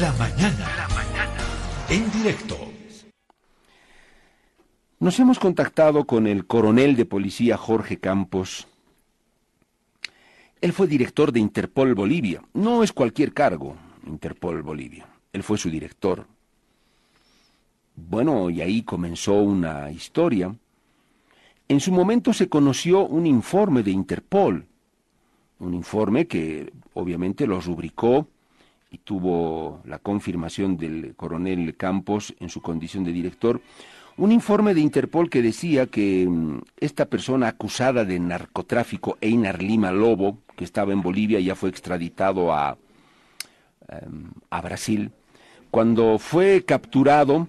La mañana. La mañana. En directo. Nos hemos contactado con el coronel de policía Jorge Campos. Él fue director de Interpol Bolivia. No es cualquier cargo, Interpol Bolivia. Él fue su director. Bueno, y ahí comenzó una historia. En su momento se conoció un informe de Interpol, un informe que obviamente lo rubricó y tuvo la confirmación del coronel Campos en su condición de director, un informe de Interpol que decía que mm, esta persona acusada de narcotráfico, Einar Lima Lobo, que estaba en Bolivia, ya fue extraditado a, em, a Brasil, cuando fue capturado,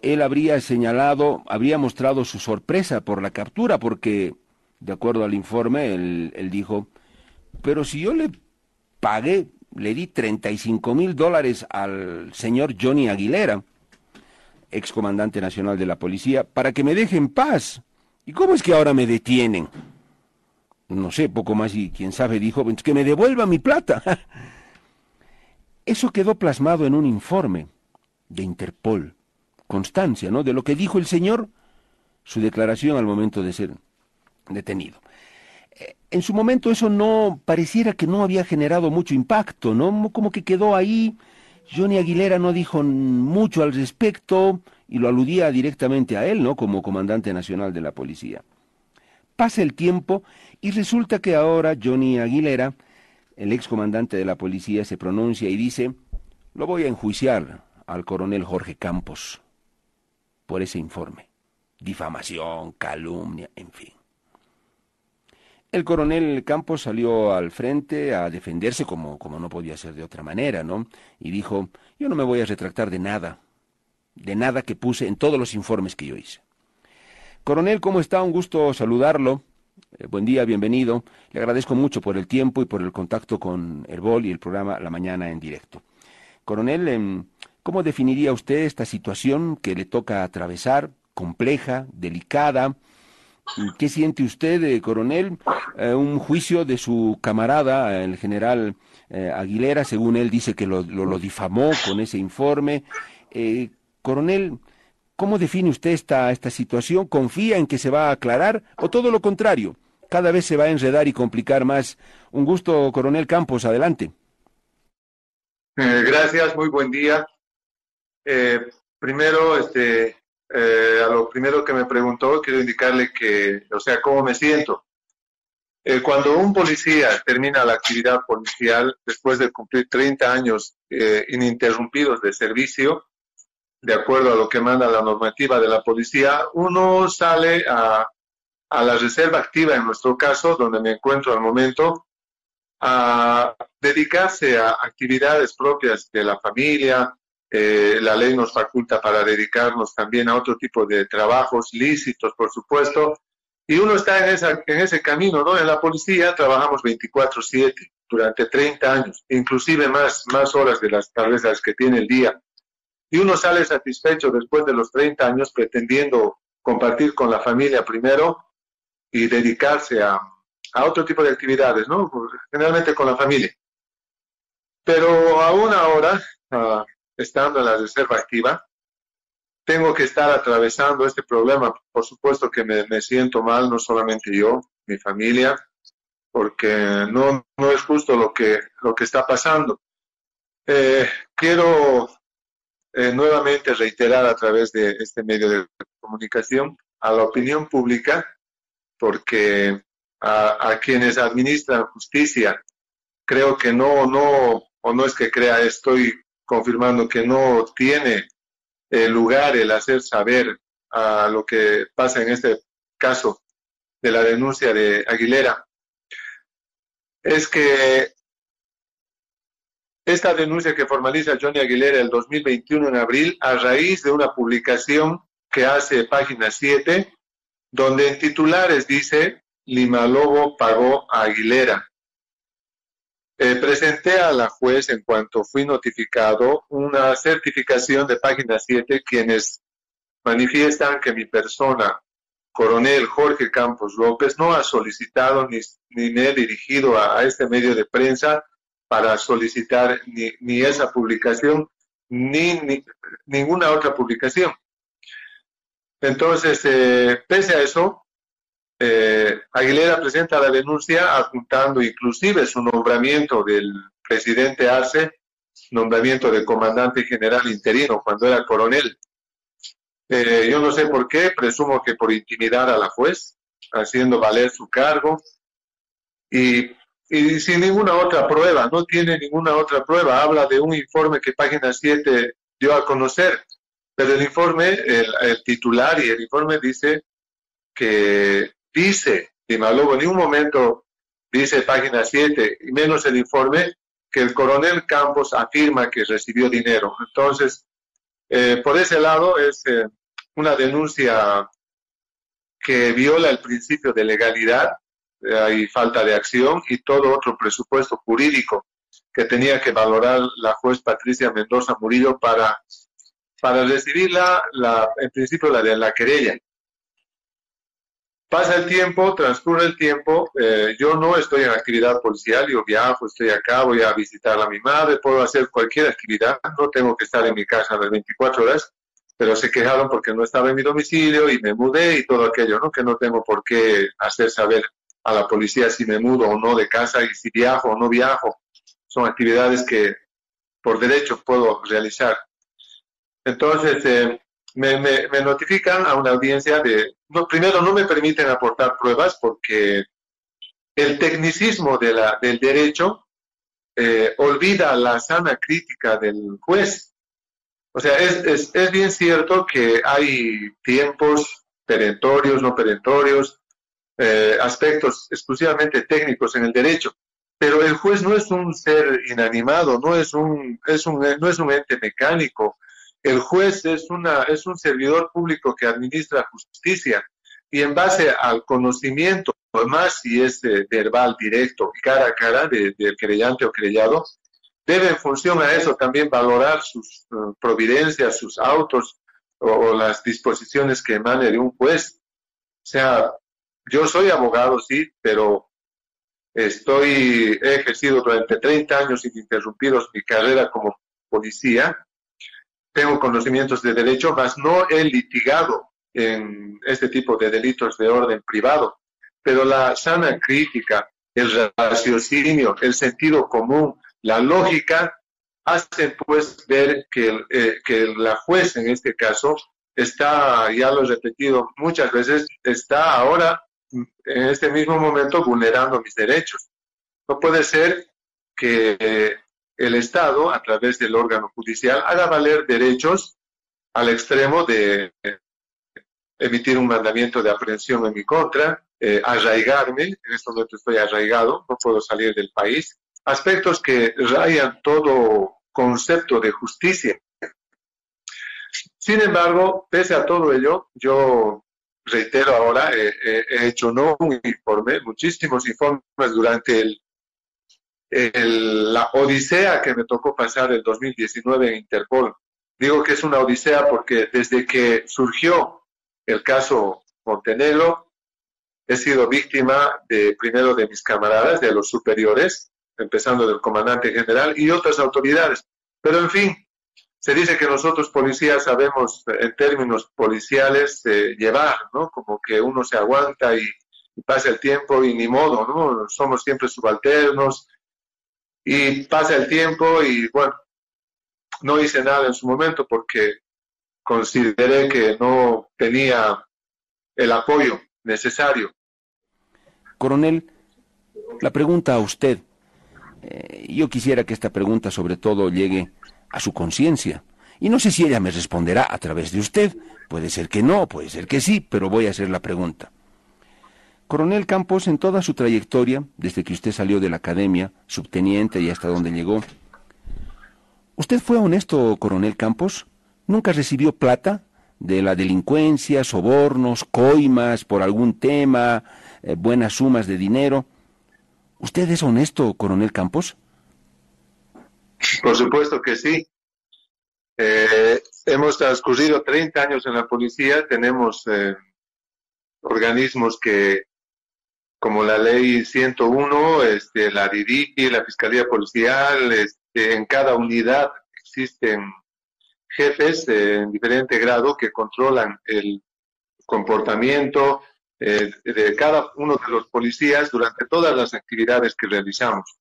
él habría señalado, habría mostrado su sorpresa por la captura, porque, de acuerdo al informe, él, él dijo, pero si yo le pagué, le di 35 mil dólares al señor Johnny Aguilera, excomandante nacional de la policía, para que me deje en paz. ¿Y cómo es que ahora me detienen? No sé, poco más y quién sabe dijo, pues que me devuelva mi plata. Eso quedó plasmado en un informe de Interpol, constancia, ¿no? De lo que dijo el señor, su declaración al momento de ser detenido. En su momento eso no pareciera que no había generado mucho impacto, ¿no? Como que quedó ahí. Johnny Aguilera no dijo mucho al respecto y lo aludía directamente a él, ¿no? Como comandante nacional de la policía. Pasa el tiempo y resulta que ahora Johnny Aguilera, el excomandante de la policía, se pronuncia y dice, lo voy a enjuiciar al coronel Jorge Campos por ese informe. Difamación, calumnia, en fin. El coronel Campos salió al frente a defenderse como, como no podía ser de otra manera, ¿no? Y dijo, yo no me voy a retractar de nada, de nada que puse en todos los informes que yo hice. Coronel, ¿cómo está? Un gusto saludarlo. Eh, buen día, bienvenido. Le agradezco mucho por el tiempo y por el contacto con Herbol y el programa La Mañana en directo. Coronel, em, ¿cómo definiría usted esta situación que le toca atravesar, compleja, delicada? ¿Qué siente usted, eh, coronel? Eh, un juicio de su camarada, el general eh, Aguilera, según él dice que lo, lo, difamó con ese informe. coronel, ¿cómo define usted esta, esta situación? ¿Confía en que se va a aclarar o todo lo contrario? Cada vez se va a enredar y complicar más. Un gusto, coronel Campos, adelante. gracias, muy buen día. primero, este, eh, a lo primero que me preguntó, quiero indicarle que, o sea, cómo me siento. Eh, cuando un policía termina la actividad policial después de cumplir 30 años eh, ininterrumpidos de servicio, de acuerdo a lo que manda la normativa de la policía, uno sale a, a la reserva activa, en nuestro caso, donde me encuentro al momento, a dedicarse a actividades propias de la familia, eh, la ley nos faculta para dedicarnos también a otro tipo de trabajos lícitos, por supuesto, y uno está en, esa, en ese camino, ¿no? En la policía trabajamos 24/7 durante 30 años, inclusive más, más horas de las las que tiene el día. Y uno sale satisfecho después de los 30 años pretendiendo compartir con la familia primero y dedicarse a, a otro tipo de actividades, ¿no? Generalmente con la familia. Pero aún ahora, uh, estando en la reserva activa, tengo que estar atravesando este problema. Por supuesto que me, siento mal, no solamente yo, mi familia, porque no, no es justo lo que, lo que está pasando. Eh, quiero eh, nuevamente reiterar a través de este medio de comunicación a la opinión pública, porque a, a quienes administran justicia, creo que no, no, o no es que crea, estoy confirmando que no tiene eh, lugar el hacer saber a lo que pasa en este caso de la denuncia de Aguilera, es que esta denuncia que formaliza Johnny Aguilera el 2021 en abril, a raíz de una publicación que hace página 7, donde en titulares dice Lima Lobo pagó a Aguilera. Eh, presenté a la juez en cuanto fui notificado una certificación de página 7 quienes manifiestan que mi persona, coronel Jorge Campos López, no ha solicitado ni, ni me he dirigido a, este medio de prensa para solicitar ni, esa publicación ni, ninguna otra publicación. Entonces, eh, pese a eso, eh, Aguilera presenta la denuncia adjuntando inclusive su nombramiento del presidente Arce, nombramiento de comandante general interino cuando era coronel. Eh, yo no sé por qué, presumo que por intimidar a la juez, haciendo valer su cargo. Y y sin ninguna otra prueba, no tiene ninguna otra prueba. Habla de un informe que página 7 dio a conocer, pero el informe, el, titular y el informe dice que dice, y luego en un momento dice página 7, y menos el informe, que el coronel Campos afirma que recibió dinero. Entonces, eh, por ese lado es eh, una denuncia que viola el principio de legalidad hay falta de acción y todo otro presupuesto jurídico que tenía que valorar la juez Patricia Mendoza Murillo para, para recibir la, en principio la de la querella. Pasa el tiempo, transcurre el tiempo, eh, yo no estoy en actividad policial, yo viajo, estoy acá, voy a visitar a mi madre, puedo hacer cualquier actividad, no tengo que estar en mi casa las 24 horas, pero se quejaron porque no estaba en mi domicilio y me mudé y todo aquello, ¿no? Que no tengo por qué hacer saber a la policía si me mudo o no de casa y si viajo o no viajo. Son actividades que por derecho puedo realizar. Entonces, eh, me, notifican a una audiencia de, primero no me permiten aportar pruebas porque el tecnicismo de la, del derecho eh, olvida la sana crítica del juez. O sea, es, es bien cierto que hay tiempos perentorios, no perentorios, eh, aspectos exclusivamente técnicos en el derecho, pero el juez no es un ser inanimado, no es un, es un, no es un ente mecánico. El juez es, una, es un servidor público que administra justicia y en base al conocimiento, más si es eh, verbal, directo, cara a cara del de creyente o creyado, debe en función a eso también valorar sus eh, providencias, sus autos o, o, las disposiciones que emane de un juez. O sea, yo soy abogado, sí, pero estoy, he ejercido durante 30 años ininterrumpidos mi carrera como policía. Tengo conocimientos de derecho, mas no he litigado en este tipo de delitos de orden privado. Pero la sana crítica, el raciocinio, el sentido común, la lógica, hacen pues ver que, eh, que la juez en este caso está, ya lo he repetido muchas veces, está ahora en este mismo momento vulnerando mis derechos. No puede ser que el Estado, a través del órgano judicial, haga valer derechos al extremo de emitir un mandamiento de aprehensión en mi contra, eh, arraigarme, en este momento estoy arraigado, no puedo salir del país, aspectos que rayan todo concepto de justicia. Sin embargo, pese a todo ello, yo reitero ahora, he hecho no un informe, muchísimos informes durante el, la odisea que me tocó pasar el 2019 en Interpol. Digo que es una odisea porque desde que surgió el caso Montenegro, he sido víctima de primero de mis camaradas, de los superiores, empezando del comandante general y otras autoridades. Pero en fin, se dice que nosotros policías sabemos en términos policiales eh, llevar, ¿no? Como que uno se aguanta y, pasa el tiempo y ni modo, ¿no? Somos siempre subalternos y pasa el tiempo y bueno, no hice nada en su momento porque consideré que no tenía el apoyo necesario. Coronel, la pregunta a usted, eh, yo quisiera que esta pregunta sobre todo llegue a su conciencia. Y no sé si ella me responderá a través de usted. Puede ser que no, puede ser que sí, pero voy a hacer la pregunta. Coronel Campos, en toda su trayectoria, desde que usted salió de la academia, subteniente y hasta donde llegó, ¿usted fue honesto, Coronel Campos? ¿Nunca recibió plata de la delincuencia, sobornos, coimas por algún tema, eh, buenas sumas de dinero? ¿Usted es honesto, Coronel Campos? Por supuesto que sí. Eh, hemos transcurrido 30 años en la policía, tenemos eh, organismos que como la ley 101, este, la DIDICI, la Fiscalía Policial, este, en cada unidad existen jefes en diferente grado que controlan el comportamiento eh, de cada uno de los policías durante todas las actividades que realizamos.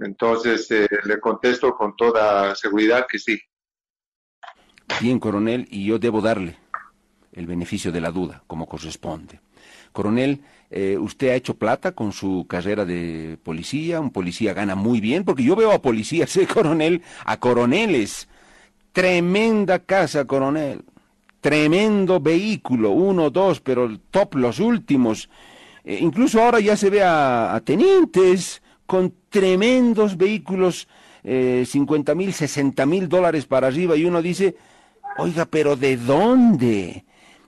Entonces, eh, le contesto con toda seguridad que sí. Bien, coronel, y yo debo darle el beneficio de la duda, como corresponde. Coronel, eh, usted ha hecho plata con su carrera de policía, un policía gana muy bien, porque yo veo a policías, ¿eh, coronel, a coroneles. Tremenda casa, coronel. Tremendo vehículo, uno, dos, pero top, los últimos. Eh, incluso ahora ya se ve a, tenientes con tremendos vehículos, eh, 50 mil, 60 mil dólares para arriba, y uno dice, oiga, pero ¿de dónde?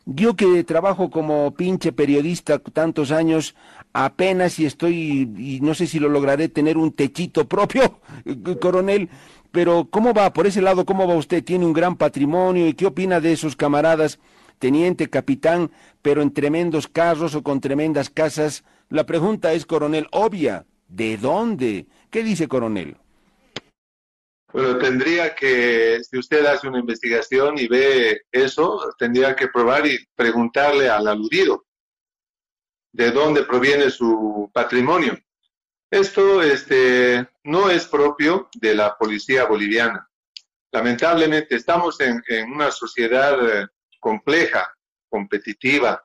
Yo que trabajo como pinche periodista tantos años, apenas y estoy, y no sé si lo lograré tener un techito propio, coronel, pero ¿cómo va? Por ese lado, ¿cómo va usted? Tiene un gran patrimonio y qué opina de esos camaradas, teniente, capitán, pero en tremendos carros o con tremendas casas? La pregunta es, coronel, obvia. ¿De dónde? ¿Qué dice, coronel? Bueno, tendría que, si usted hace una investigación y ve eso, tendría que probar y preguntarle al aludido de dónde proviene su patrimonio. Esto este, no es propio de la policía boliviana. Lamentablemente estamos en, en una sociedad eh, compleja, competitiva,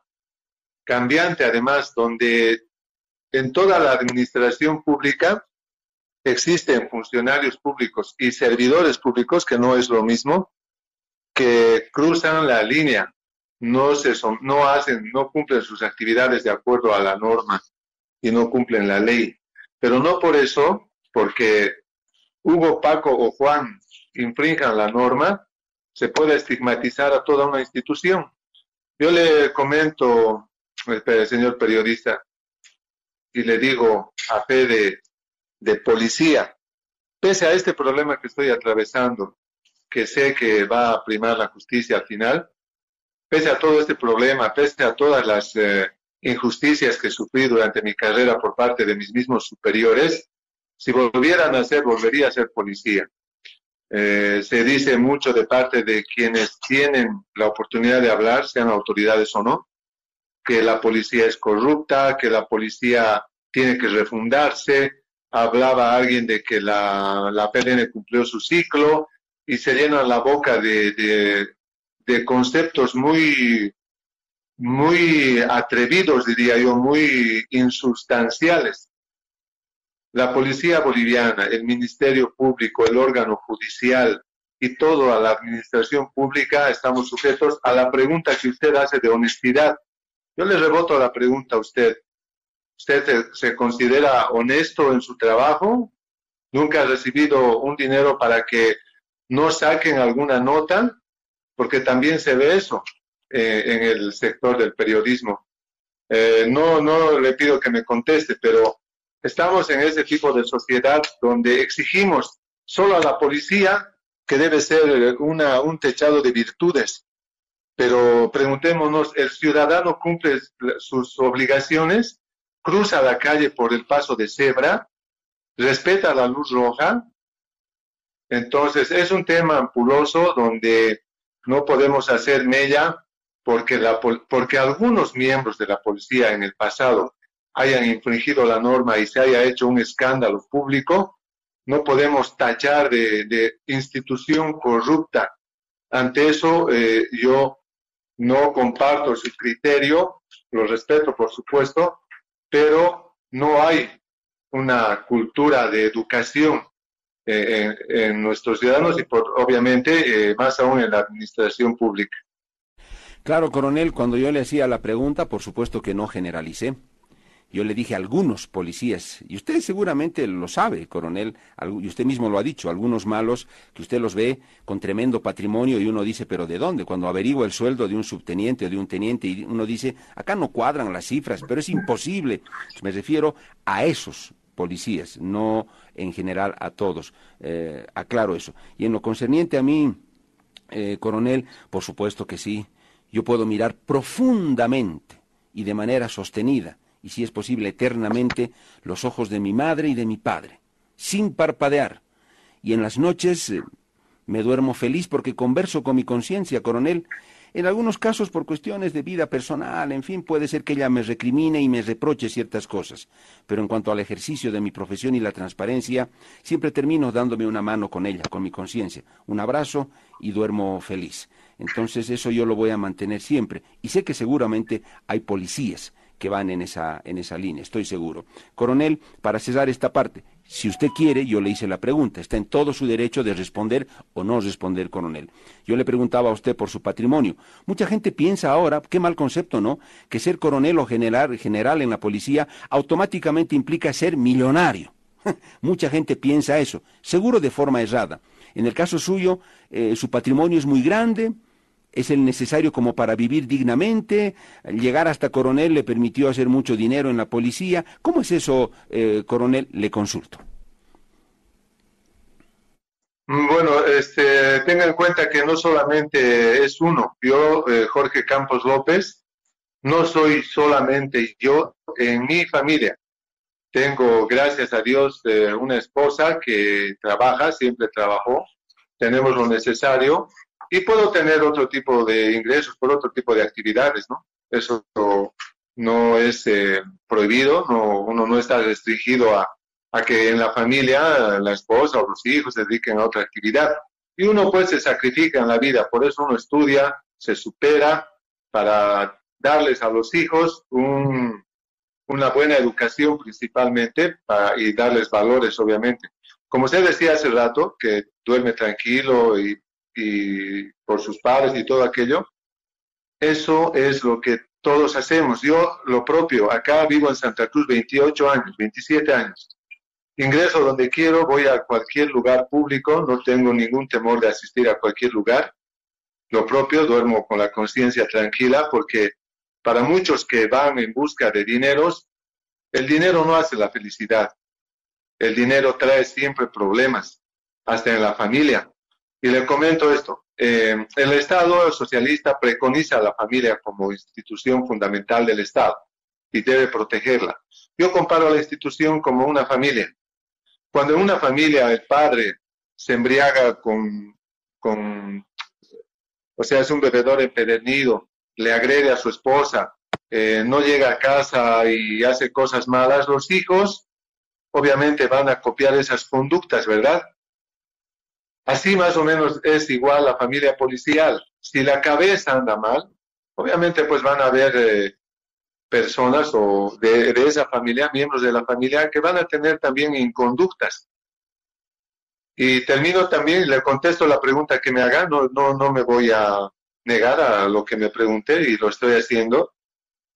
cambiante además, donde en toda la administración pública existen funcionarios públicos y servidores públicos, que no es lo mismo, que cruzan la línea, no, se no hacen, no cumplen sus actividades de acuerdo a la norma y no cumplen la ley. Pero no por eso, porque Hugo, Paco o Juan infrinjan la norma, se puede estigmatizar a toda una institución. Yo le comento, señor periodista, y le digo a fe de policía. Pese a este problema que estoy atravesando, que sé que va a primar la justicia al final, pese a todo este problema, pese a todas las eh, injusticias que sufrí durante mi carrera por parte de mis mismos superiores, si volvieran a ser, volvería a ser policía. Eh, se dice mucho de parte de quienes tienen la oportunidad de hablar, sean autoridades o no, que la policía es corrupta, que la policía tiene que refundarse, hablaba alguien de que la, la cumplió su ciclo y se llena la boca de, de, conceptos muy, muy atrevidos, diría yo, muy insustanciales. La policía boliviana, el Ministerio Público, el órgano judicial y toda la administración pública estamos sujetos a la pregunta que usted hace de honestidad. Yo le reboto la pregunta a usted. ¿Usted se, considera honesto en su trabajo? ¿Nunca ha recibido un dinero para que no saquen alguna nota? Porque también se ve eso eh, en el sector del periodismo. Eh, no, no le pido que me conteste, pero estamos en ese tipo de sociedad donde exigimos solo a la policía que debe ser un techado de virtudes. Pero preguntémonos, ¿el ciudadano cumple sus obligaciones? Cruza la calle por el paso de cebra, respeta la luz roja. Entonces es un tema ampuloso donde no podemos hacer mella porque, la, porque algunos miembros de la policía en el pasado hayan infringido la norma y se haya hecho un escándalo público, no podemos tachar de, institución corrupta. Ante eso, eh, yo no comparto su criterio, lo respeto, por supuesto, pero no hay una cultura de educación eh, en, nuestros ciudadanos y por, obviamente eh, más aún en la administración pública. Claro, coronel, cuando yo le hacía la pregunta, por supuesto que no generalicé. Yo le dije a algunos policías, y usted seguramente lo sabe, coronel, y usted mismo lo ha dicho, algunos malos que usted los ve con tremendo patrimonio y uno dice, pero ¿de dónde? Cuando averigua el sueldo de un subteniente o de un teniente y uno dice, acá no cuadran las cifras, pero es imposible. Me refiero a esos policías, no en general a todos. Eh, aclaro eso. Y en lo concerniente a mí, eh, coronel, por supuesto que sí, yo puedo mirar profundamente y de manera sostenida y si es posible eternamente, los ojos de mi madre y de mi padre, sin parpadear. Y en las noches eh, me duermo feliz porque converso con mi conciencia, coronel, en algunos casos por cuestiones de vida personal, en fin, puede ser que ella me recrimine y me reproche ciertas cosas. Pero en cuanto al ejercicio de mi profesión y la transparencia, siempre termino dándome una mano con ella, con mi conciencia, un abrazo y duermo feliz. Entonces eso yo lo voy a mantener siempre. Y sé que seguramente hay policías que van en esa, en esa línea, estoy seguro. Coronel, para cesar esta parte, si usted quiere, yo le hice la pregunta, está en todo su derecho de responder o no responder, coronel. Yo le preguntaba a usted por su patrimonio. Mucha gente piensa ahora, qué mal concepto, ¿no? Que ser coronel o general, general en la policía automáticamente implica ser millonario. Mucha gente piensa eso, seguro de forma errada. En el caso suyo, eh, su patrimonio es muy grande, es el necesario como para vivir dignamente. Llegar hasta coronel le permitió hacer mucho dinero en la policía. ¿Cómo es eso, eh, coronel? Le consulto. Bueno, este, tenga en cuenta que no solamente es uno. Yo, eh, Jorge Campos López, no soy solamente yo en mi familia. Tengo, gracias a Dios, eh, una esposa que trabaja, siempre trabajó. Tenemos lo necesario y puedo tener otro tipo de ingresos por otro tipo de actividades, ¿no? Eso no, es eh, prohibido, no, uno no está restringido a, a que en la familia la esposa o los hijos se dediquen a otra actividad. Y uno pues se sacrifica en la vida, por eso uno estudia, se supera para darles a los hijos un, una buena educación principalmente para, y darles valores, obviamente. Como usted decía hace rato, que duerme tranquilo y y por sus padres y todo aquello, eso es lo que todos hacemos. Yo lo propio, acá vivo en Santa Cruz 28 años, 27 años. Ingreso donde quiero, voy a cualquier lugar público, no tengo ningún temor de asistir a cualquier lugar. Lo propio, duermo con la conciencia tranquila porque para muchos que van en busca de dineros, el dinero no hace la felicidad. El dinero trae siempre problemas, hasta en la familia. Y le comento esto. Eh, el Estado socialista preconiza a la familia como institución fundamental del Estado y debe protegerla. Yo comparo a la institución como una familia. Cuando en una familia el padre se embriaga con, o sea, es un bebedor empedernido, le agrede a su esposa, eh, no llega a casa y hace cosas malas, los hijos obviamente van a copiar esas conductas, ¿verdad? Así más o menos es igual la familia policial. Si la cabeza anda mal, obviamente pues van a haber eh, personas o de, esa familia, miembros de la familia, que van a tener también inconductas. Y termino también, le contesto la pregunta que me hagan, no, no, no me voy a negar a lo que me pregunté y lo estoy haciendo.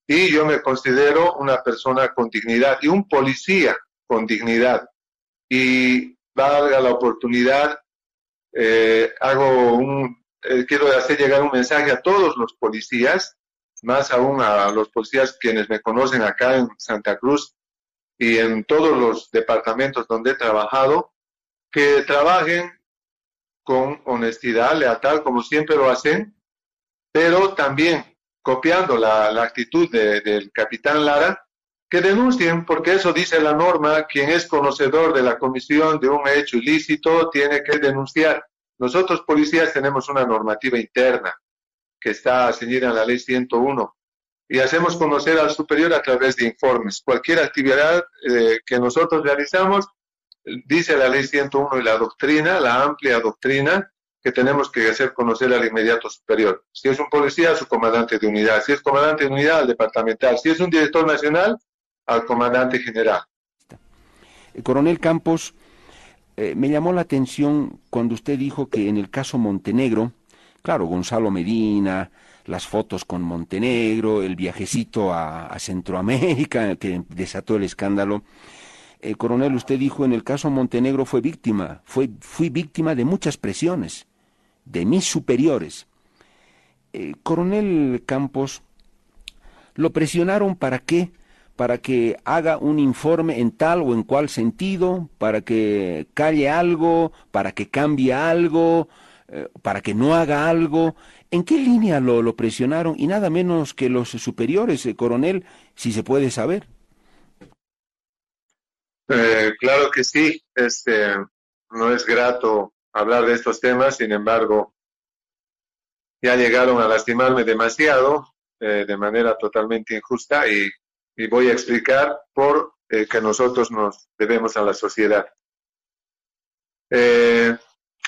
Y yo me considero una persona con dignidad y un policía con dignidad. Y valga la oportunidad, eh, hago un, eh, quiero hacer llegar un mensaje a todos los policías, más aún a los policías quienes me conocen acá en Santa Cruz y en todos los departamentos donde he trabajado, que trabajen con honestidad, lealtad, como siempre lo hacen, pero también copiando la, actitud del capitán Lara, que denuncien, porque eso dice la norma, quien es conocedor de la comisión de un hecho ilícito tiene que denunciar. Nosotros policías tenemos una normativa interna que está ceñida en la ley 101 y hacemos conocer al superior a través de informes. Cualquier actividad eh, que nosotros realizamos, dice la ley 101 y la doctrina, la amplia doctrina, que tenemos que hacer conocer al inmediato superior. Si es un policía, su comandante de unidad. Si es comandante de unidad, al departamental. Si es un director nacional, al comandante general. El coronel Campos, eh, me llamó la atención cuando usted dijo que en el caso Montenegro, claro, Gonzalo Medina, las fotos con Montenegro, el viajecito a, Centroamérica que desató el escándalo. Eh, coronel, usted dijo en el caso Montenegro fue víctima, fue, fui víctima de muchas presiones, de mis superiores. Eh, coronel Campos, ¿lo presionaron para qué? Para que haga un informe en tal o en cual sentido, para que calle algo, para que cambie algo, eh, para que no haga algo. ¿En qué línea lo, lo, presionaron? Y nada menos que los superiores, eh, coronel, si se puede saber. Eh, claro que sí, este, no es grato hablar de estos temas, sin embargo, ya llegaron a lastimarme demasiado eh, de manera totalmente injusta y, voy a explicar por eh, que nosotros nos debemos a la sociedad.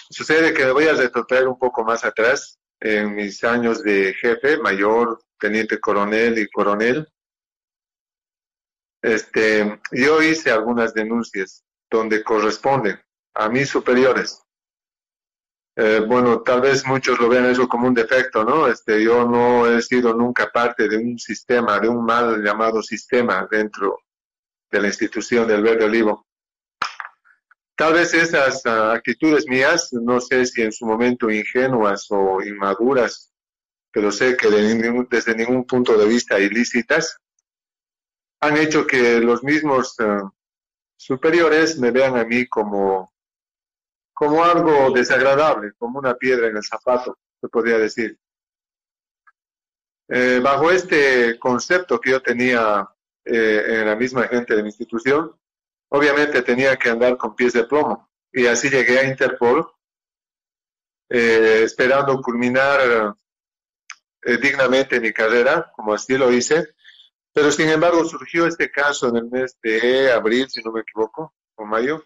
sucede que voy a retrotraer un poco más atrás en mis años de jefe, mayor, teniente coronel y coronel. Este, yo hice algunas denuncias donde corresponden a mis superiores. Eh, bueno, tal vez muchos lo vean eso como un defecto, ¿no? Este, yo no he sido nunca parte de un sistema, de un mal llamado sistema dentro de la institución del Verde Olivo. Tal vez esas ah, actitudes mías, no sé si en su momento ingenuas o inmaduras, pero sé que desde ningún punto de vista ilícitas, han hecho que los mismos ah, superiores me vean a mí como, como algo desagradable, como una piedra en el zapato, se podría decir. Eh, bajo este concepto que yo tenía eh, en la misma gente de mi institución, obviamente tenía que andar con pies de plomo. Y así llegué a Interpol, eh, esperando culminar dignamente mi carrera, como así lo hice. Pero sin embargo surgió este caso en el mes de abril, si no me equivoco, o mayo,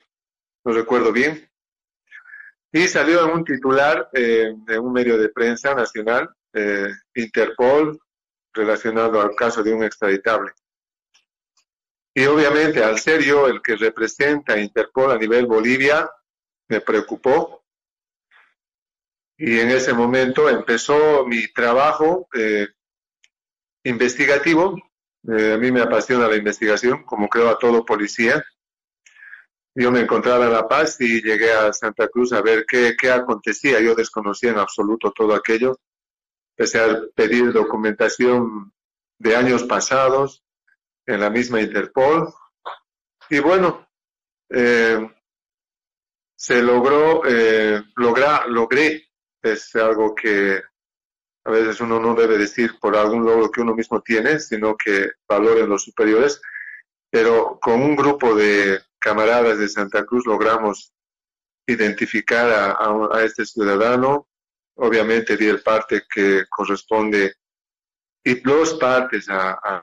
no recuerdo bien. Y salió en un titular eh, de un medio de prensa nacional, Interpol, relacionado al caso de un extraditable. Y obviamente, al ser yo el que representa a Interpol a nivel Bolivia, me preocupó. Y en ese momento empezó mi trabajo eh, investigativo. Eh, a mí me apasiona la investigación, como creo a todo policía. Yo me encontraba en La Paz y llegué a Santa Cruz a ver qué, qué acontecía. Yo desconocía en absoluto todo aquello. Empecé a pedir documentación de años pasados, en la misma Interpol. Y bueno, eh, se logró, eh, logra, logré, es algo que a veces uno no debe decir por algún logro que uno mismo tiene, sino que valoren los superiores, pero con un grupo de camaradas de Santa Cruz logramos identificar a, a, este ciudadano, obviamente di el parte que corresponde y dos partes a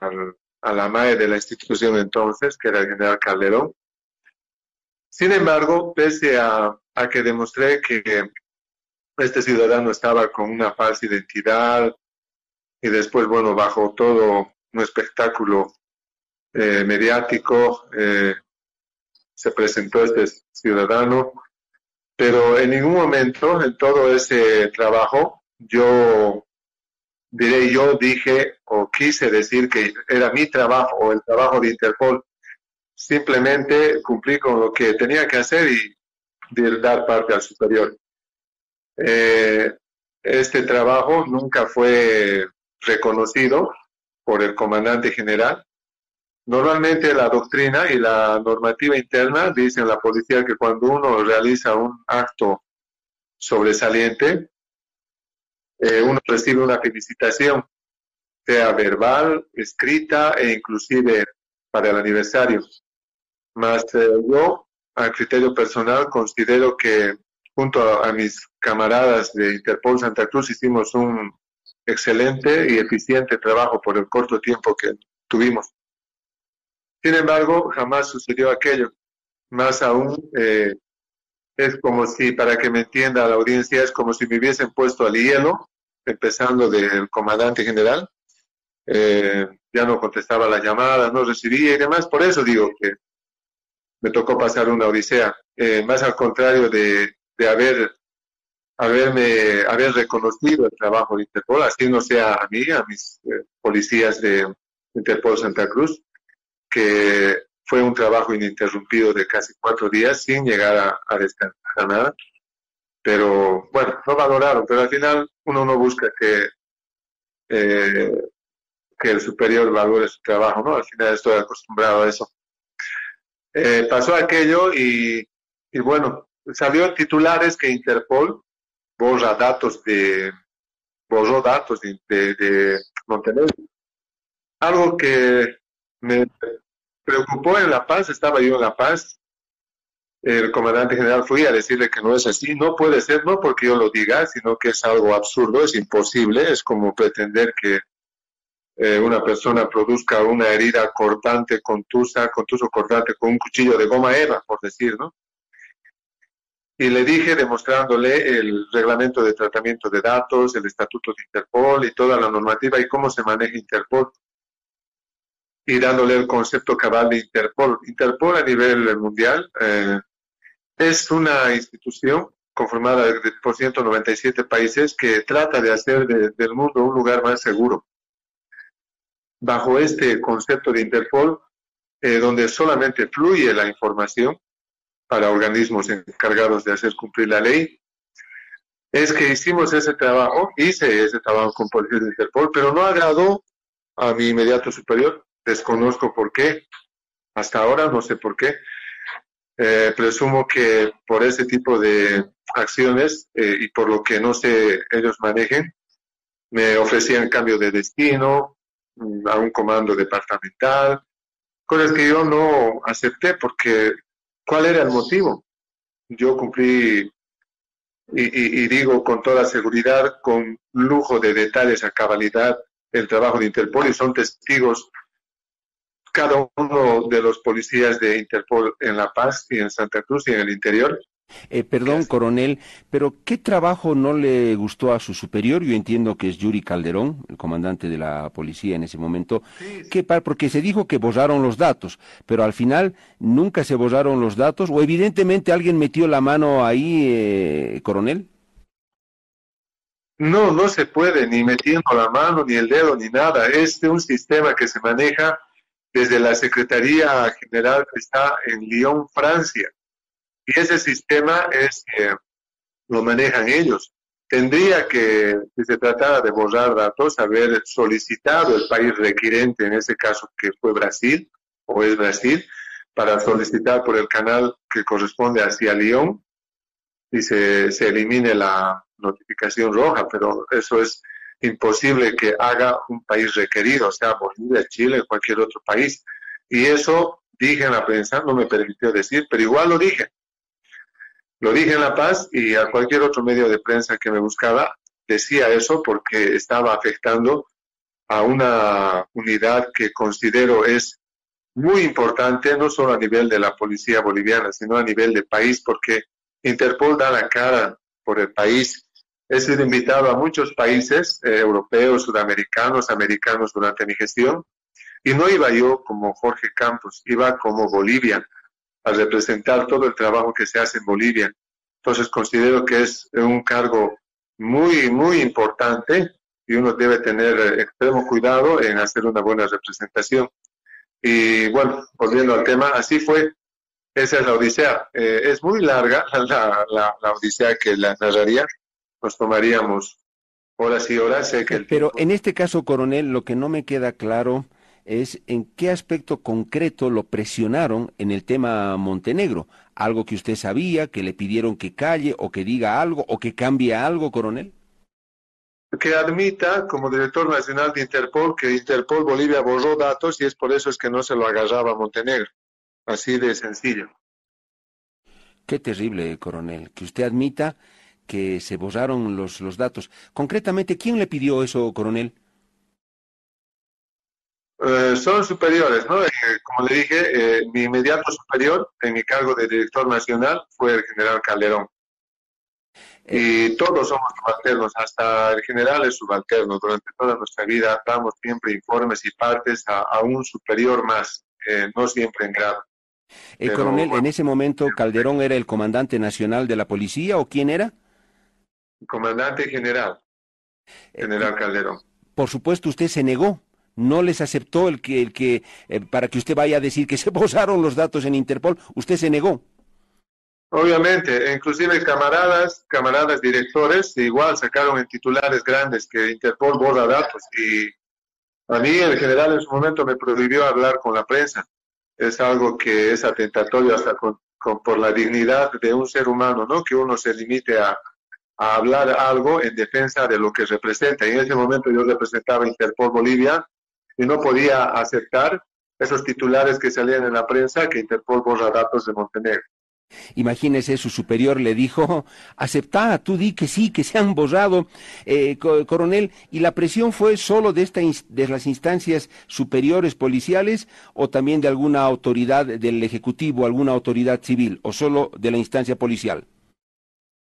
la madre de la institución entonces, que era el general Calderón. Sin embargo, pese a, que demostré que este ciudadano estaba con una falsa identidad y después, bueno, bajo todo un espectáculo eh, mediático, eh, se presentó este ciudadano, pero en ningún momento en todo ese trabajo yo diré yo dije o quise decir que era mi trabajo o el trabajo de Interpol. Simplemente cumplí con lo que tenía que hacer y dar parte al superior. Eh, este trabajo nunca fue reconocido por el comandante general. Normalmente la doctrina y la normativa interna dicen la policía que cuando uno realiza un acto sobresaliente, eh, uno recibe una felicitación, sea verbal, escrita e inclusive para el aniversario. Más eh, yo, a criterio personal, considero que junto a, mis camaradas de Interpol Santa Cruz hicimos un excelente y eficiente trabajo por el corto tiempo que tuvimos. Sin embargo, jamás sucedió aquello. Más aún, eh, es como si, para que me entienda la audiencia, es como si me hubiesen puesto al hielo, empezando del comandante general. Eh, ya no contestaba la llamada, no recibía y demás. Por eso digo que me tocó pasar una odisea. Eh, más al contrario de, haber haberme haber reconocido el trabajo de Interpol, así no sea a mí, a mis policías de Interpol Santa Cruz, que fue un trabajo ininterrumpido de casi cuatro días sin llegar a, a descansar nada. Pero bueno, no valoraron, pero al final uno no busca que, eh, que el superior valore su trabajo, ¿no? Al final estoy acostumbrado a eso. Eh, pasó aquello y, y bueno, salió titulares que Interpol borra datos de borró datos de, de Montenegro. Algo que me preocupó en La Paz, estaba yo en La Paz, el comandante general fui a decirle que no es así, no puede ser, no porque yo lo diga, sino que es algo absurdo, es imposible, es como pretender que eh, una persona produzca una herida cortante, contusa, contuso cortante con un cuchillo de goma eva, por decir, ¿no? Y le dije, demostrándole el reglamento de tratamiento de datos, el estatuto de Interpol y toda la normativa y cómo se maneja Interpol. Y dándole el concepto cabal de Interpol. Interpol a nivel mundial eh, es una institución conformada por 197 países que trata de hacer del mundo un lugar más seguro. Bajo este concepto de Interpol, eh, donde solamente fluye la información para organismos encargados de hacer cumplir la ley, es que hicimos ese trabajo, hice ese trabajo con policías de Interpol, pero no agradó a mi inmediato superior, desconozco por qué, hasta ahora no sé por qué, eh, presumo que por ese tipo de acciones eh, y por lo que no sé ellos manejen, me ofrecían cambio de destino mm, a un comando departamental, cosas que yo no acepté porque ¿cuál era el motivo? Yo cumplí y, y, digo con toda seguridad, con lujo de detalles a cabalidad, el trabajo de Interpol y son testigos cada uno de los policías de Interpol en La Paz y en Santa Cruz y en el interior. Eh, perdón, coronel, pero ¿qué trabajo no le gustó a su superior? Yo entiendo que es Yuri Calderón, el comandante de la policía en ese momento, que porque se dijo que borraron los datos, pero al final nunca se borraron los datos, o evidentemente alguien metió la mano ahí, eh, coronel. No, no se puede, ni metiendo la mano, ni el dedo, ni nada. Es un sistema que se maneja desde la Secretaría General que está en Lyon, Francia. Y ese sistema es que lo manejan ellos. Tendría que, si se tratara de borrar datos, haber solicitado el país requirente, en ese caso que fue Brasil, o es Brasil, para solicitar por el canal que corresponde hacia Lyon y se, se elimine la notificación roja, pero eso es imposible que haga un país requerido, o sea, Bolivia, Chile, cualquier otro país. Y eso dije en la prensa, no me permitió decir, pero igual lo dije. Lo dije en La Paz y a cualquier otro medio de prensa que me buscaba decía eso porque estaba afectando a una unidad que considero es muy importante, no solo a nivel de la policía boliviana, sino a nivel de país, porque Interpol da la cara por el país He sido invitado a muchos países eh, europeos, sudamericanos, americanos durante mi gestión y no iba yo como Jorge Campos, iba como Bolivia a representar todo el trabajo que se hace en Bolivia. Entonces considero que es un cargo muy, muy importante y uno debe tener eh, extremo cuidado en hacer una buena representación. Y bueno, volviendo al tema, así fue. Esa es la odisea. Eh, es muy larga la, la, la odisea que la narraría, nos tomaríamos horas y horas. que Pero en este caso, coronel, lo que no me queda claro es en qué aspecto concreto lo presionaron en el tema Montenegro. ¿Algo que usted sabía, que le pidieron que calle o que diga algo o que cambie algo, coronel? Que admita como director nacional de Interpol que Interpol Bolivia borró datos y es por eso es que no se lo agarraba a Montenegro. Así de sencillo. Qué terrible, coronel, que usted admita que se borraron los, los datos. Concretamente, ¿quién le pidió eso, coronel? Eh, son superiores, ¿no? Eh, como le dije, eh, mi inmediato superior en mi cargo de director nacional fue el general Calderón. Y todos somos subalternos, hasta el general es subalterno. Durante toda nuestra vida damos siempre informes y partes a, un superior más, no siempre en grado. El coronel, en ese momento, ¿Calderón era el comandante nacional de la policía o quién era? Comandante general, eh, general Calderón. Por supuesto, usted se negó, no les aceptó el que, el que eh, para que usted vaya a decir que se posaron los datos en Interpol, usted se negó. Obviamente, inclusive camaradas, camaradas directores, igual sacaron en titulares grandes que Interpol borra datos y a mí el general en su momento me prohibió hablar con la prensa. Es algo que es atentatorio hasta por la dignidad de un ser humano, ¿no? Que uno se limite a, a hablar algo en defensa de lo que representa. En ese momento yo representaba Interpol Bolivia y no podía aceptar esos titulares que salían en la prensa que Interpol borra datos de Montenegro. Imagínese, su superior le dijo, aceptá, tú di que sí, que se han borrado, eh, coronel, y la presión fue solo de, esta, de las instancias superiores policiales o también de alguna autoridad del Ejecutivo, alguna autoridad civil, o solo de la instancia policial.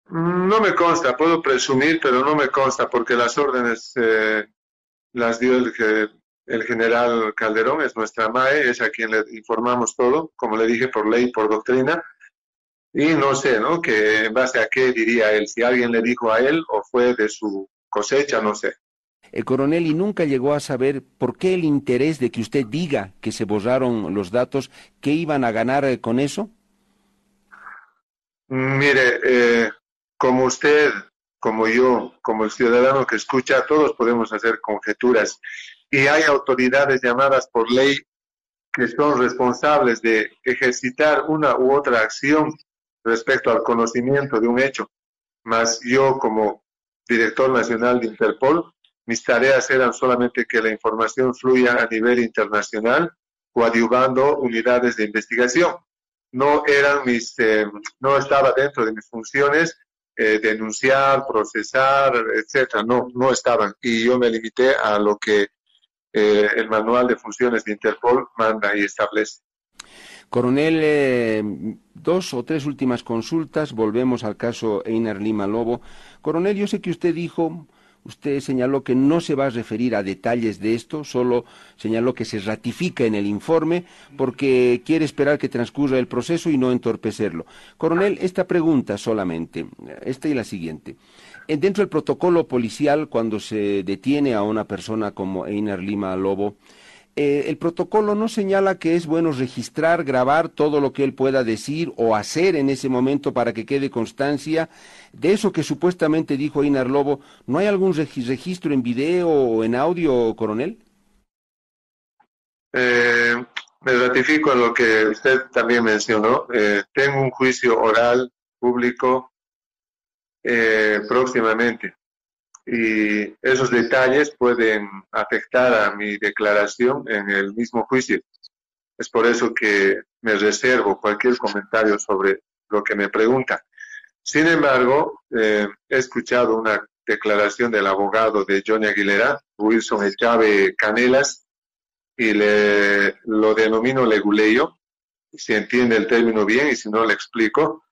No me consta, puedo presumir, pero no me consta porque las órdenes eh, las dio el, el general Calderón, es nuestra MAE, es a quien le informamos todo, como le dije, por ley, por doctrina y no sé, ¿no? Que en base a qué diría él, si alguien le dijo a él o fue de su cosecha, no sé. El coronel, ¿y nunca llegó a saber por qué el interés de que usted diga que se borraron los datos? ¿Qué iban a ganar eh, con eso? Mire, eh, como usted, como yo, como el ciudadano que escucha, todos podemos hacer conjeturas. Y hay autoridades llamadas por ley que son responsables de ejercitar una u otra acción respecto al conocimiento de un hecho. Más yo como director nacional de Interpol, mis tareas eran solamente que la información fluya a nivel internacional, coadyuvando unidades de investigación. No eran mis, eh, no estaba dentro de mis funciones eh, denunciar, procesar, etcétera. No, no estaban. Y yo me limité a lo que eh, el manual de funciones de Interpol manda y establece. Coronel, eh, dos o tres últimas consultas. Volvemos al caso Einar Lima Lobo. Coronel, yo sé que usted dijo, usted señaló que no se va a referir a detalles de esto, solo señaló que se ratifica en el informe porque quiere esperar que transcurra el proceso y no entorpecerlo. Coronel, esta pregunta solamente, esta y la siguiente. Dentro del protocolo policial, cuando se detiene a una persona como Einar Lima Lobo, eh, el protocolo no señala que es bueno registrar, grabar todo lo que él pueda decir o hacer en ese momento para que quede constancia de eso que supuestamente dijo Inar Lobo. ¿No hay algún registro en video o en audio, coronel? Eh, me ratifico en lo que usted también mencionó. Eh, tengo un juicio oral público próximamente y esos detalles pueden afectar a mi declaración en el mismo juicio. Es por eso que me reservo cualquier comentario sobre lo que me pregunta. Sin embargo, eh, he escuchado una declaración del abogado de Johnny Aguilera, Wilson Echave Canelas, y le, lo denomino leguleyo, si entiende el término bien y si no le explico,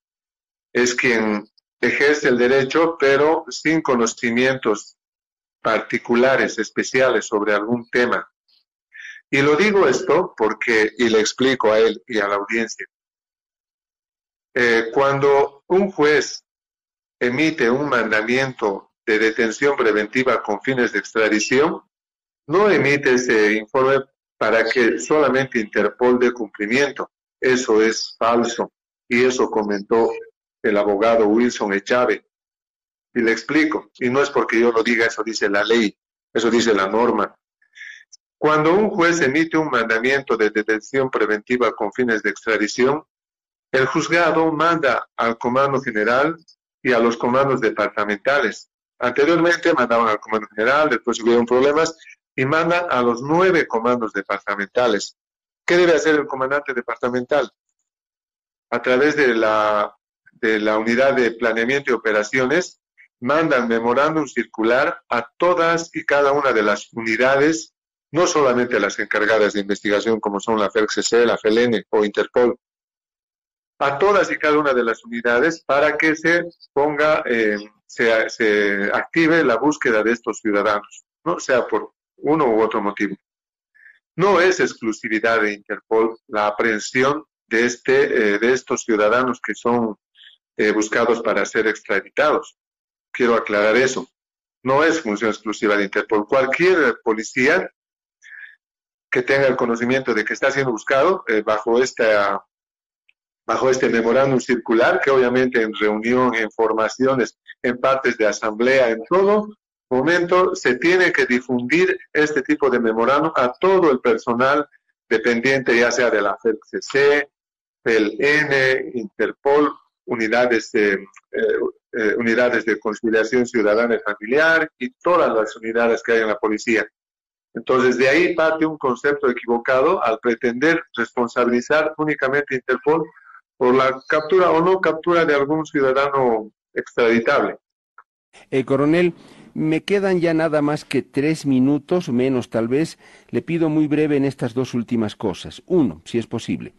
es quien ejerce el derecho, pero sin conocimientos particulares, especiales sobre algún tema. Y lo digo esto porque, y le explico a él y a la audiencia, eh, cuando un juez emite un mandamiento de detención preventiva con fines de extradición, no emite ese informe para que solamente Interpol dé cumplimiento. Eso es falso. Y eso comentó el abogado Wilson Echave. Y le explico, y no es porque yo lo diga, eso dice la ley, eso dice la norma. Cuando un juez emite un mandamiento de detención preventiva con fines de extradición, el juzgado manda al comando general y a los comandos departamentales. Anteriormente mandaban al comando general, después hubieron problemas, y mandan a los nueve comandos departamentales. ¿Qué debe hacer el comandante departamental? A través de la de la unidad de planeamiento y operaciones mandan memorándum circular a todas y cada una de las unidades, no solamente a las encargadas de investigación como son la FELCC, la FELN o Interpol, a todas y cada una de las unidades para que se ponga, eh, se, se active la búsqueda de estos ciudadanos, no sea por uno u otro motivo. No es exclusividad de Interpol la aprehensión de, este, eh, de estos ciudadanos que son eh, buscados para ser extraditados. Quiero aclarar eso. No es función exclusiva de Interpol. Cualquier policía que tenga el conocimiento de que está siendo buscado eh, bajo esta bajo este memorándum circular, que obviamente en reunión, en formaciones, en partes de asamblea, en todo momento, se tiene que difundir este tipo de memorándum a todo el personal dependiente, ya sea de la FELCC, PELN, Interpol, unidades de, eh, eh, unidades de conciliación ciudadana y familiar y todas las unidades que hay en la policía. Entonces, de ahí parte un concepto equivocado al pretender responsabilizar únicamente a Interpol por la captura o no captura de algún ciudadano extraditable. Eh, coronel, me quedan ya nada más que tres minutos, menos tal vez. Le pido muy breve en estas dos últimas cosas. Uno, si es posible.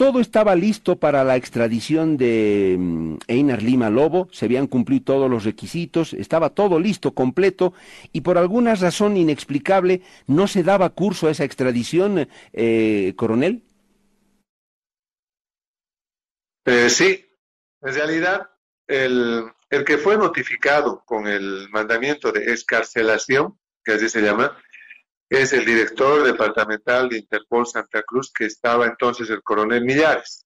Todo estaba listo para la extradición de mm, Einar Lima Lobo, se habían cumplido todos los requisitos, estaba todo listo, completo, y por alguna razón inexplicable no se daba curso a esa extradición, eh, coronel. Eh, sí, en realidad el, el que fue notificado con el mandamiento de escarcelación, que así se llama, es el director departamental de Interpol Santa Cruz, que estaba entonces el coronel Millares.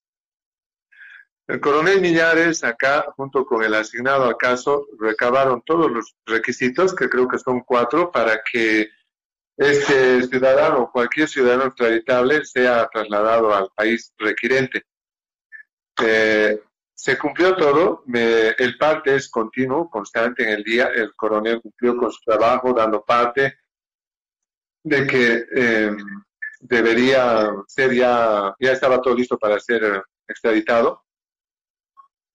El coronel Millares, acá, junto con el asignado al caso, recabaron todos los requisitos, que creo que son cuatro, para que este ciudadano cualquier ciudadano extraditable sea trasladado al país requirente. Eh, se cumplió todo, el parte es continuo, constante en el día, el coronel cumplió con su trabajo, dando parte de que eh, debería ser ya, ya estaba todo listo para ser extraditado.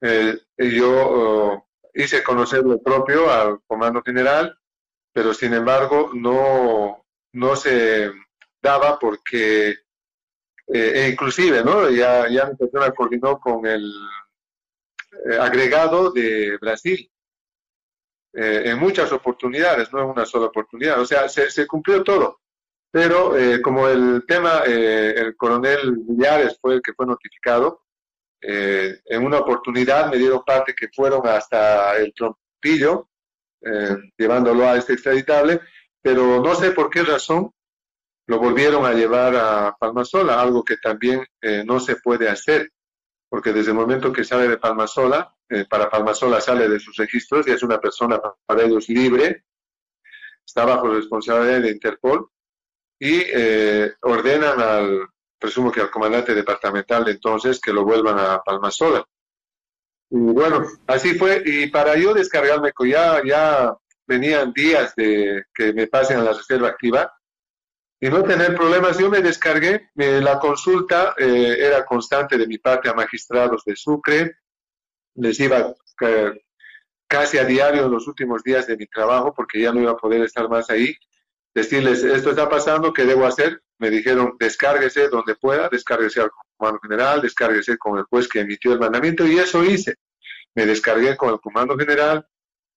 Eh, yo oh, hice conocer lo propio al comando general, pero sin embargo no, no se daba porque, eh, e inclusive, ¿no? Ya, ya mi persona coordinó con el agregado de Brasil, en muchas oportunidades, no en una sola oportunidad. O sea, se, se cumplió todo. Pero eh, como el tema, eh, el coronel Villares fue el que fue notificado, eh, en una oportunidad me dieron parte que fueron hasta el trompillo, llevándolo a este extraditable, pero no sé por qué razón lo volvieron a llevar a Palmasola, algo que también no se puede hacer, porque desde el momento que sale de Palmasola, para Palmasola sale de sus registros y es una persona para ellos libre, está bajo responsabilidad de Interpol y eh, ordenan al, presumo que al comandante departamental de entonces, que lo vuelvan a Palmasola. Y bueno, así fue. Y para yo descargarme, ya, ya venían días de que me pasen a la reserva activa y no tener problemas, yo me descargué. la consulta eh, era constante de mi parte a magistrados de Sucre. Les iba casi a diario los últimos días de mi trabajo porque ya no iba a poder estar más ahí decirles, esto está pasando, ¿qué debo hacer? Me dijeron, descárguese donde pueda, descárguese al comando general, descárguese con el juez que emitió el mandamiento, y eso hice. Me descargué con el comando general,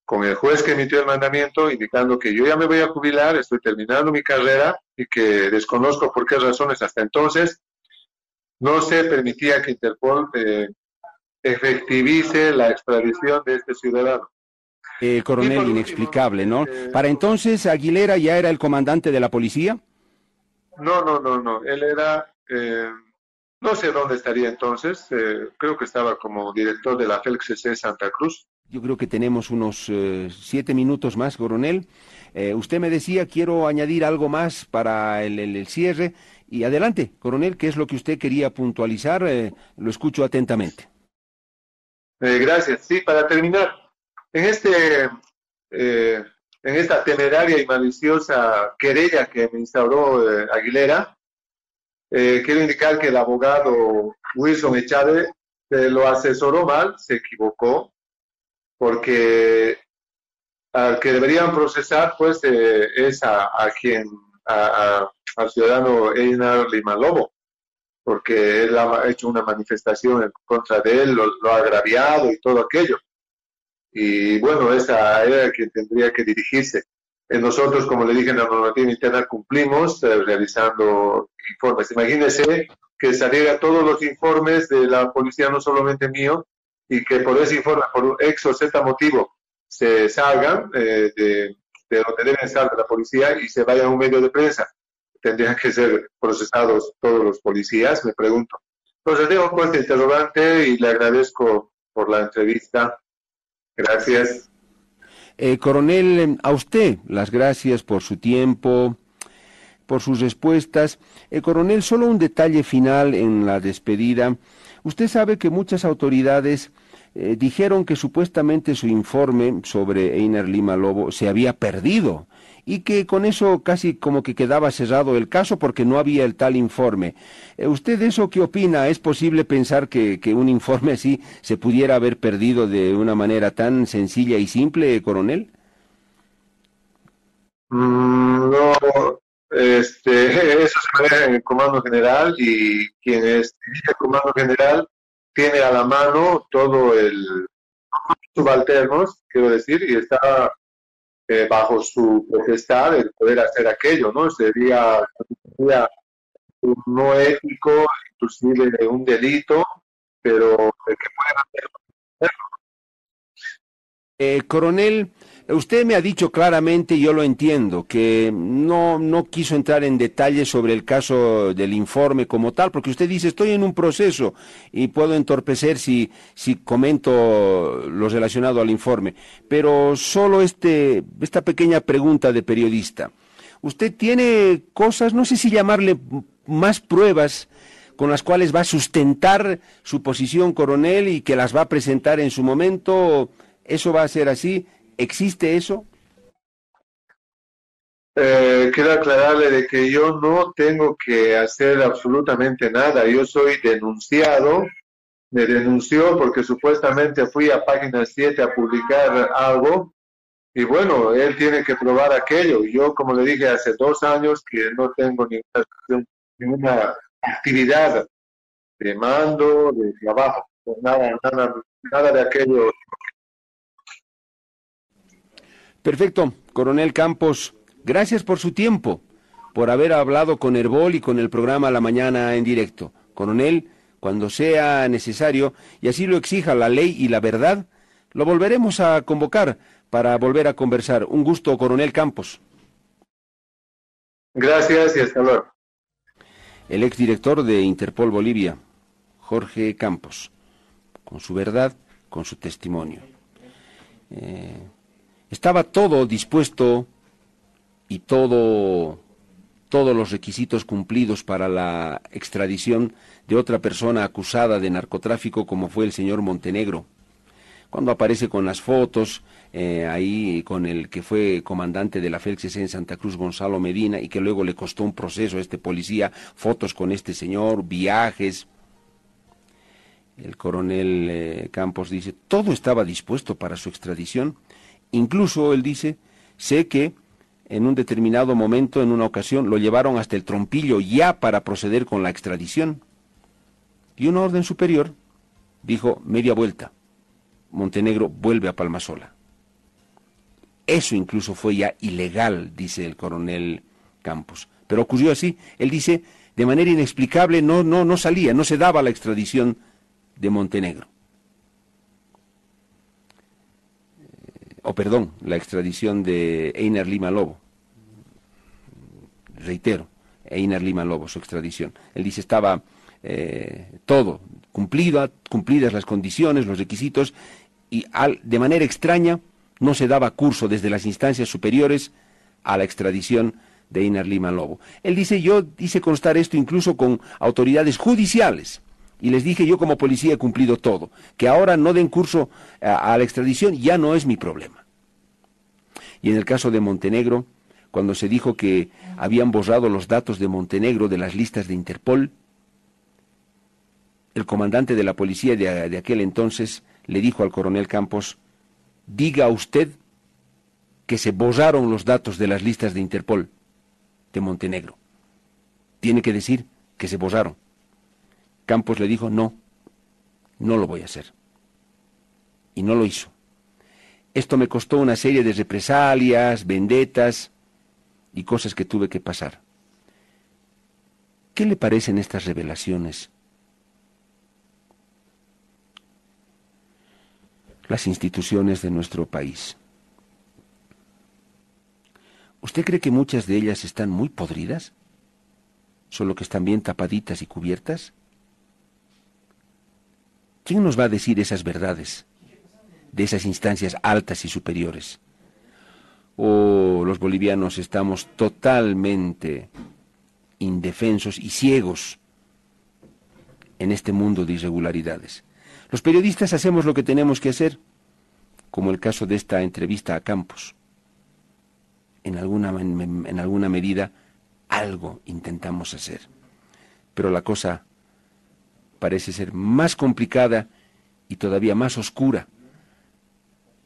con el juez que emitió el mandamiento, indicando que yo ya me voy a jubilar, estoy terminando mi carrera y que desconozco por qué razones hasta entonces no se permitía que Interpol eh, efectivice la extradición de este ciudadano. Eh, coronel inexplicable, ¿no? Eh, Para entonces, Aguilera ya era el comandante de la policía. No, no, no, no. Él era, eh, no sé dónde estaría entonces. creo que estaba como director de la FELCC Santa Cruz. Yo creo que tenemos unos siete minutos más, coronel. usted me decía, quiero añadir algo más para el, el cierre. Y adelante, coronel, ¿qué es lo que usted quería puntualizar? lo escucho atentamente. Gracias. Sí, para terminar, en, este, eh, en esta temeraria y maliciosa querella que me instauró eh, Aguilera, eh, quiero indicar que el abogado Wilson Echade lo asesoró mal, se equivocó, porque al que deberían procesar pues es a, quien, al ciudadano Einar Lima Lobo, porque él ha hecho una manifestación en contra de él, lo ha agraviado y todo aquello y bueno, esa era quien tendría que dirigirse. Nosotros, como le dije en la normativa interna, cumplimos eh, realizando informes. Imagínese que salieran todos los informes de la policía, no solamente mío, y que por ese informe, por un ex o z motivo, se salgan eh, de, de donde deben estar de la policía y se vayan a un medio de prensa. Tendrían que ser procesados todos los policías, me pregunto. Entonces, dejo pues este interrogante y le agradezco por la entrevista Gracias. Eh, coronel, a usted las gracias por su tiempo, por sus respuestas. Eh, coronel, solo un detalle final en la despedida. Usted sabe que muchas autoridades eh, dijeron que supuestamente su informe sobre Einer Lima Lobo se había perdido y que con eso casi como que quedaba cerrado el caso porque no había el tal informe. Eh, ¿Usted eso qué opina? ¿Es posible pensar que, que, un informe así se pudiera haber perdido de una manera tan sencilla y simple, coronel? Mm, no, este, eso se maneja en el Comando General y quien es el Comando General tiene a la mano todo el subalternos, quiero decir, y está eh, bajo su potestad el poder hacer aquello, ¿no? Sería, sería no ético, inclusive un delito, pero el que pueden hacerlo. Eh, coronel, Usted me ha dicho claramente, y yo lo entiendo, que no, no quiso entrar en detalles sobre el caso del informe como tal, porque usted dice, estoy en un proceso y puedo entorpecer si, si comento lo relacionado al informe. Pero solo este, esta pequeña pregunta de periodista. Usted tiene cosas, no sé si llamarle más pruebas, con las cuales va a sustentar su posición, coronel, y que las va a presentar en su momento. ¿Eso va a ser así? ¿Existe eso? Eh, quiero aclararle de que yo no tengo que hacer absolutamente nada. Yo soy denunciado. Me denunció porque supuestamente fui a página 7 a publicar algo. Y bueno, él tiene que probar aquello. Yo, como le dije hace dos años, que no tengo ninguna, ninguna actividad de mando, de trabajo. Nada, nada, nada de aquello Perfecto, coronel Campos, gracias por su tiempo, por haber hablado con Herbol y con el programa La Mañana en directo. Coronel, cuando sea necesario, y así lo exija la ley y la verdad, lo volveremos a convocar para volver a conversar. Un gusto, coronel Campos. Gracias y hasta luego. El exdirector de Interpol Bolivia, Jorge Campos, con su verdad, con su testimonio. Eh, estaba todo dispuesto y todo todos los requisitos cumplidos para la extradición de otra persona acusada de narcotráfico como fue el señor Montenegro. Cuando aparece con las fotos, eh, ahí con el que fue comandante de la Félix en Santa Cruz, Gonzalo Medina, y que luego le costó un proceso a este policía, fotos con este señor, viajes. El coronel eh, Campos dice, todo estaba dispuesto para su extradición Incluso, él dice, sé que en un determinado momento, en una ocasión, lo llevaron hasta el trompillo ya para proceder con la extradición. Y una orden superior dijo media vuelta. Montenegro vuelve a Palmasola. Eso incluso fue ya ilegal, dice el coronel Campos. Pero ocurrió así. Él dice, de manera inexplicable, no, no, no salía, no se daba la extradición de Montenegro. O perdón, la extradición de Einer Lima Lobo. Reitero, Einer Lima Lobo, su extradición. Él dice estaba eh, todo cumplida, cumplidas las condiciones, los requisitos, y al, de manera extraña no se daba curso desde las instancias superiores a la extradición de Einer Lima Lobo. Él dice, yo hice constar esto incluso con autoridades judiciales y les dije yo como policía he cumplido todo, que ahora no den curso a, la extradición ya no es mi problema. Y en el caso de Montenegro, cuando se dijo que habían borrado los datos de Montenegro de las listas de Interpol, el comandante de la policía de, de aquel entonces le dijo al coronel Campos, diga usted que se borraron los datos de las listas de Interpol de Montenegro. Tiene que decir que se borraron. Campos le dijo, no, no lo voy a hacer. Y no lo hizo. Esto me costó una serie de represalias, vendetas y cosas que tuve que pasar. ¿Qué le parecen estas revelaciones? Las instituciones de nuestro país. ¿Usted cree que muchas de ellas están muy podridas? ¿Solo que están bien tapaditas y cubiertas? ¿Quién nos va a decir esas verdades de esas instancias altas y superiores? Oh, los bolivianos estamos totalmente indefensos y ciegos en este mundo de irregularidades. Los periodistas hacemos lo que tenemos que hacer, como el caso de esta entrevista a Campos. En alguna, en alguna medida, algo intentamos hacer. Pero la cosa parece ser más complicada y todavía más oscura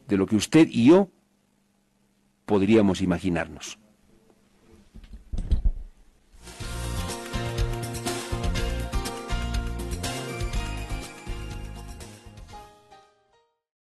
de lo que usted y yo podríamos imaginarnos.